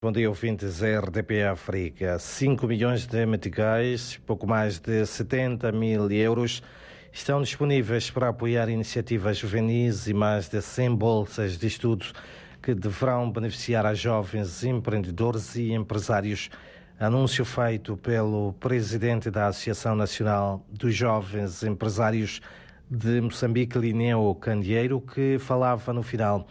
Bom dia, ouvintes RDP África. 5 milhões de meticais, pouco mais de 70 mil euros, estão disponíveis para apoiar iniciativas juvenis e mais de 100 bolsas de estudos que deverão beneficiar a jovens empreendedores e empresários. Anúncio feito pelo presidente da Associação Nacional dos Jovens Empresários de Moçambique, Lineu Candeeiro, que falava no final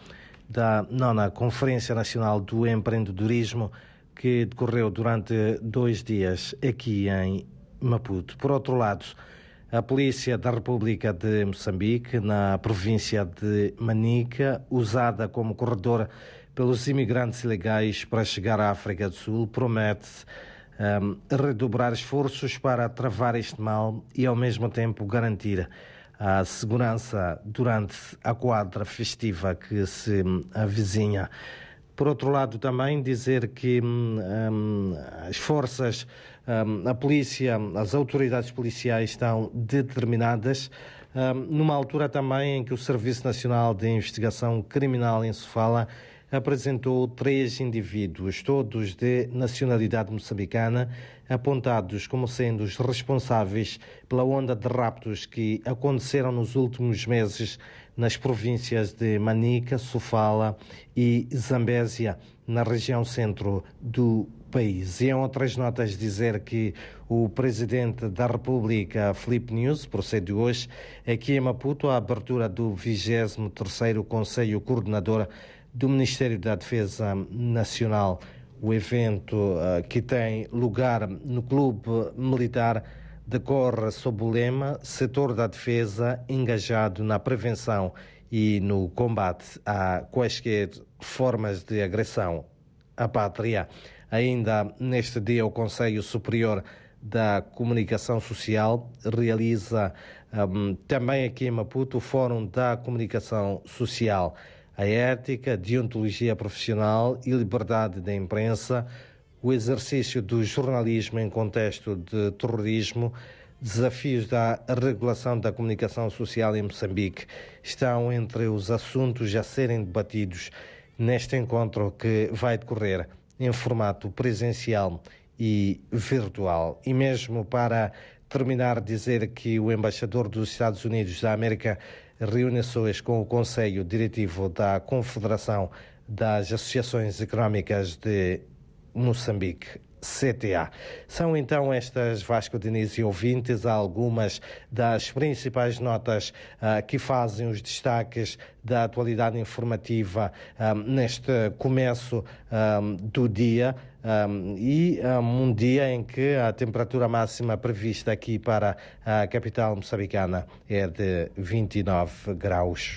da nona Conferência Nacional do Empreendedorismo, que decorreu durante dois dias aqui em Maputo. Por outro lado, a Polícia da República de Moçambique, na província de Manica, usada como corredor pelos imigrantes ilegais para chegar à África do Sul, promete um, redobrar esforços para travar este mal e, ao mesmo tempo, garantir a segurança durante a quadra festiva que se avizinha. Por outro lado, também dizer que hum, as forças, hum, a polícia, as autoridades policiais estão determinadas, hum, numa altura também em que o Serviço Nacional de Investigação Criminal em Sofala apresentou três indivíduos, todos de nacionalidade moçambicana, apontados como sendo os responsáveis pela onda de raptos que aconteceram nos últimos meses nas províncias de Manica, Sofala e Zambésia, na região centro do país. E em outras notas dizer que o presidente da República, Felipe News, procede hoje aqui em Maputo a abertura do 23º Conselho Coordenador do Ministério da Defesa Nacional. O evento uh, que tem lugar no Clube Militar decorre sob o lema Setor da Defesa engajado na prevenção e no combate a quaisquer formas de agressão à pátria. Ainda neste dia, o Conselho Superior da Comunicação Social realiza um, também aqui em Maputo o Fórum da Comunicação Social a ética, deontologia profissional e liberdade da imprensa, o exercício do jornalismo em contexto de terrorismo, desafios da regulação da comunicação social em Moçambique estão entre os assuntos a serem debatidos neste encontro que vai decorrer em formato presencial e virtual. E mesmo para terminar, dizer que o embaixador dos Estados Unidos da América hoje com o Conselho Diretivo da Confederação das Associações Económicas de Moçambique. CTA. São então estas, Vasco Diniz e ouvintes, algumas das principais notas uh, que fazem os destaques da atualidade informativa um, neste começo um, do dia. Um, e um, um, dia em que a temperatura máxima prevista aqui para a capital moçambicana é de 29 graus.